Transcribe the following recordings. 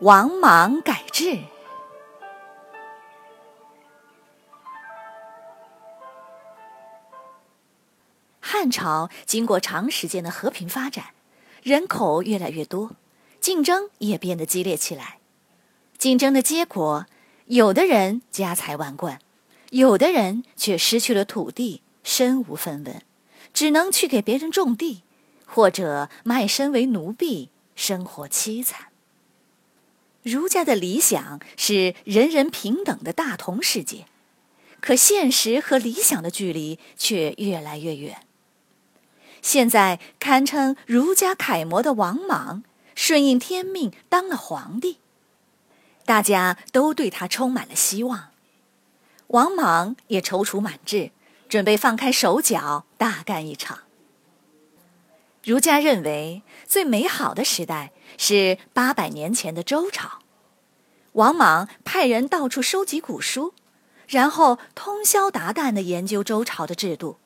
王莽改制。汉朝经过长时间的和平发展，人口越来越多，竞争也变得激烈起来。竞争的结果，有的人家财万贯，有的人却失去了土地，身无分文，只能去给别人种地，或者卖身为奴婢，生活凄惨。儒家的理想是人人平等的大同世界，可现实和理想的距离却越来越远。现在堪称儒家楷模的王莽顺应天命当了皇帝，大家都对他充满了希望。王莽也踌躇满志，准备放开手脚大干一场。儒家认为最美好的时代。是八百年前的周朝，王莽派人到处收集古书，然后通宵达旦地研究周朝的制度。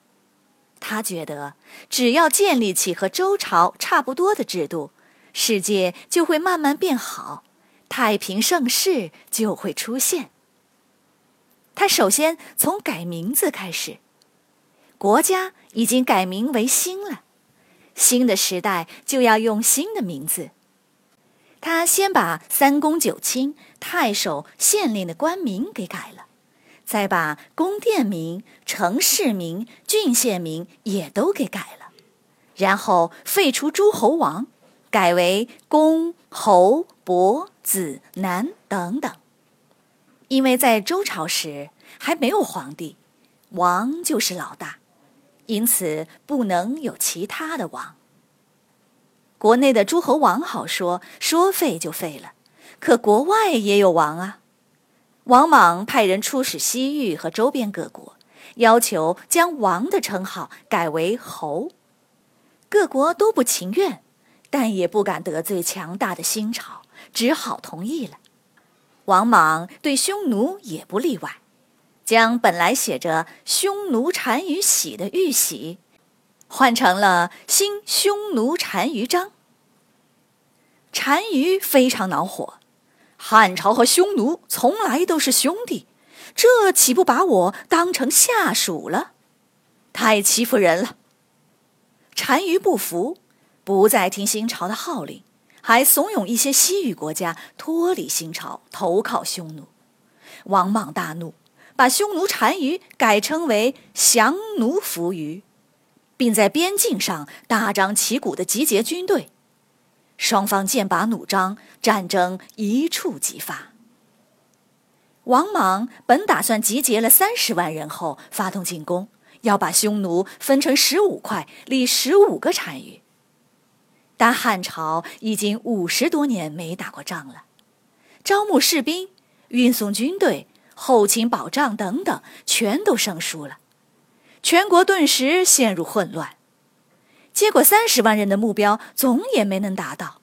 他觉得，只要建立起和周朝差不多的制度，世界就会慢慢变好，太平盛世就会出现。他首先从改名字开始，国家已经改名为新了，新的时代就要用新的名字。他先把三公九卿、太守、县令的官名给改了，再把宫殿名、城市名、郡县名也都给改了，然后废除诸侯王，改为公、侯、伯、子、男等等。因为在周朝时还没有皇帝，王就是老大，因此不能有其他的王。国内的诸侯王好说，说废就废了，可国外也有王啊。王莽派人出使西域和周边各国，要求将王的称号改为侯。各国都不情愿，但也不敢得罪强大的新朝，只好同意了。王莽对匈奴也不例外，将本来写着“匈奴单于喜”的“玉玺”。换成了新匈奴单于章。单于非常恼火，汉朝和匈奴从来都是兄弟，这岂不把我当成下属了？太欺负人了！单于不服，不再听新朝的号令，还怂恿一些西域国家脱离新朝，投靠匈奴。王莽大怒，把匈奴单于改称为降奴伏于。并在边境上大张旗鼓地集结军队，双方剑拔弩张，战争一触即发。王莽本打算集结了三十万人后发动进攻，要把匈奴分成十五块，立十五个单于。但汉朝已经五十多年没打过仗了，招募士兵、运送军队、后勤保障等等，全都生疏了。全国顿时陷入混乱，结果三十万人的目标总也没能达到，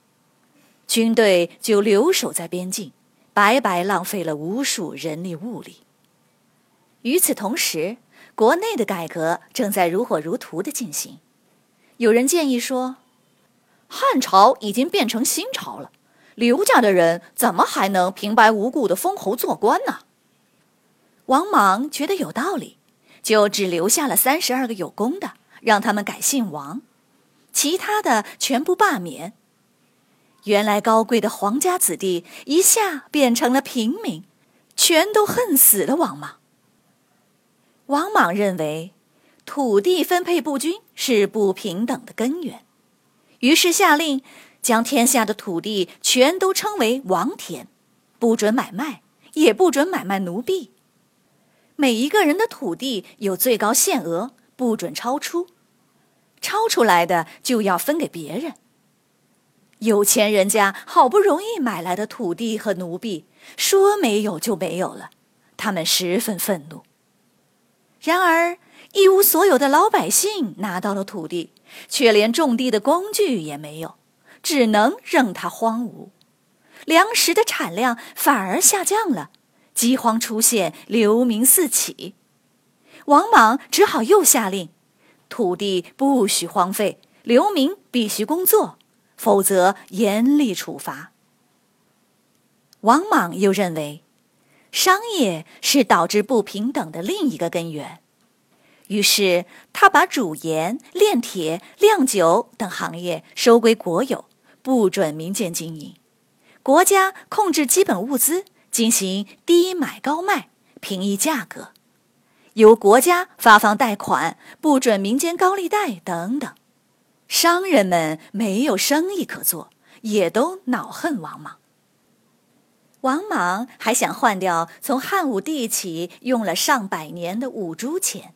军队就留守在边境，白白浪费了无数人力物力。与此同时，国内的改革正在如火如荼的进行。有人建议说，汉朝已经变成新朝了，刘家的人怎么还能平白无故的封侯做官呢？王莽觉得有道理。就只留下了三十二个有功的，让他们改姓王，其他的全部罢免。原来高贵的皇家子弟一下变成了平民，全都恨死了王莽。王莽认为土地分配不均是不平等的根源，于是下令将天下的土地全都称为王田，不准买卖，也不准买卖奴婢。每一个人的土地有最高限额，不准超出，超出来的就要分给别人。有钱人家好不容易买来的土地和奴婢，说没有就没有了，他们十分愤怒。然而，一无所有的老百姓拿到了土地，却连种地的工具也没有，只能任它荒芜，粮食的产量反而下降了，饥荒出现，流民四起。王莽只好又下令，土地不许荒废，流民必须工作。否则严厉处罚。王莽又认为，商业是导致不平等的另一个根源，于是他把煮盐、炼铁、酿酒等行业收归国有，不准民间经营。国家控制基本物资，进行低买高卖，平抑价格。由国家发放贷款，不准民间高利贷等等。商人们没有生意可做，也都恼恨王莽。王莽还想换掉从汉武帝起用了上百年的五铢钱。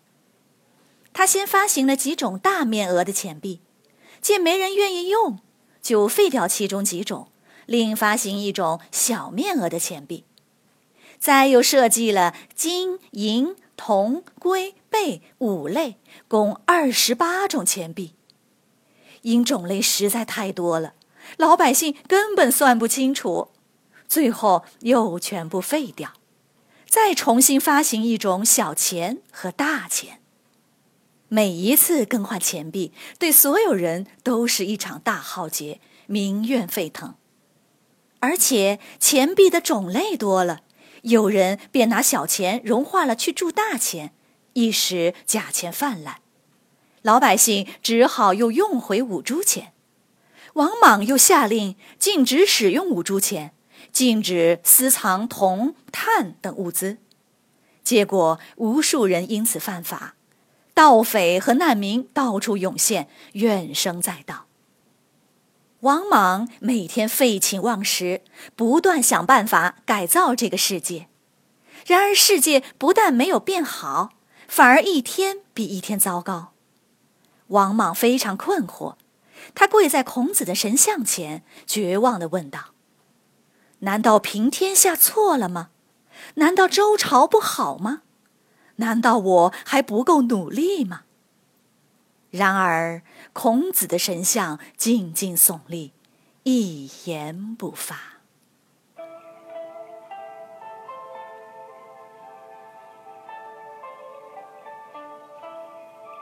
他先发行了几种大面额的钱币，见没人愿意用，就废掉其中几种，另发行一种小面额的钱币。再又设计了金银铜龟贝五类，共二十八种钱币。因种类实在太多了，老百姓根本算不清楚，最后又全部废掉，再重新发行一种小钱和大钱。每一次更换钱币，对所有人都是一场大浩劫，民怨沸腾。而且钱币的种类多了，有人便拿小钱融化了去铸大钱，一时假钱泛滥。老百姓只好又用回五铢钱，王莽又下令禁止使用五铢钱，禁止私藏铜、炭等物资，结果无数人因此犯法，盗匪和难民到处涌现，怨声载道。王莽每天废寝忘食，不断想办法改造这个世界，然而世界不但没有变好，反而一天比一天糟糕。王莽非常困惑，他跪在孔子的神像前，绝望地问道：“难道平天下错了吗？难道周朝不好吗？难道我还不够努力吗？”然而，孔子的神像静静耸立，一言不发。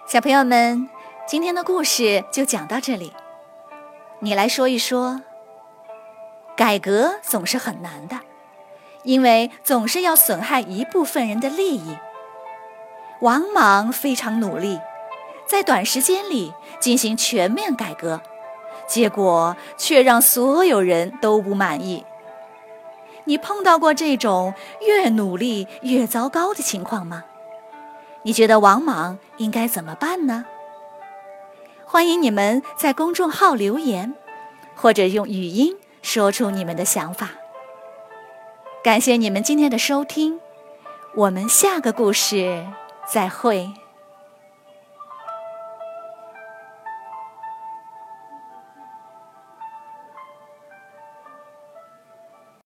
小朋友们。今天的故事就讲到这里，你来说一说。改革总是很难的，因为总是要损害一部分人的利益。王莽非常努力，在短时间里进行全面改革，结果却让所有人都不满意。你碰到过这种越努力越糟糕的情况吗？你觉得王莽应该怎么办呢？欢迎你们在公众号留言，或者用语音说出你们的想法。感谢你们今天的收听，我们下个故事再会。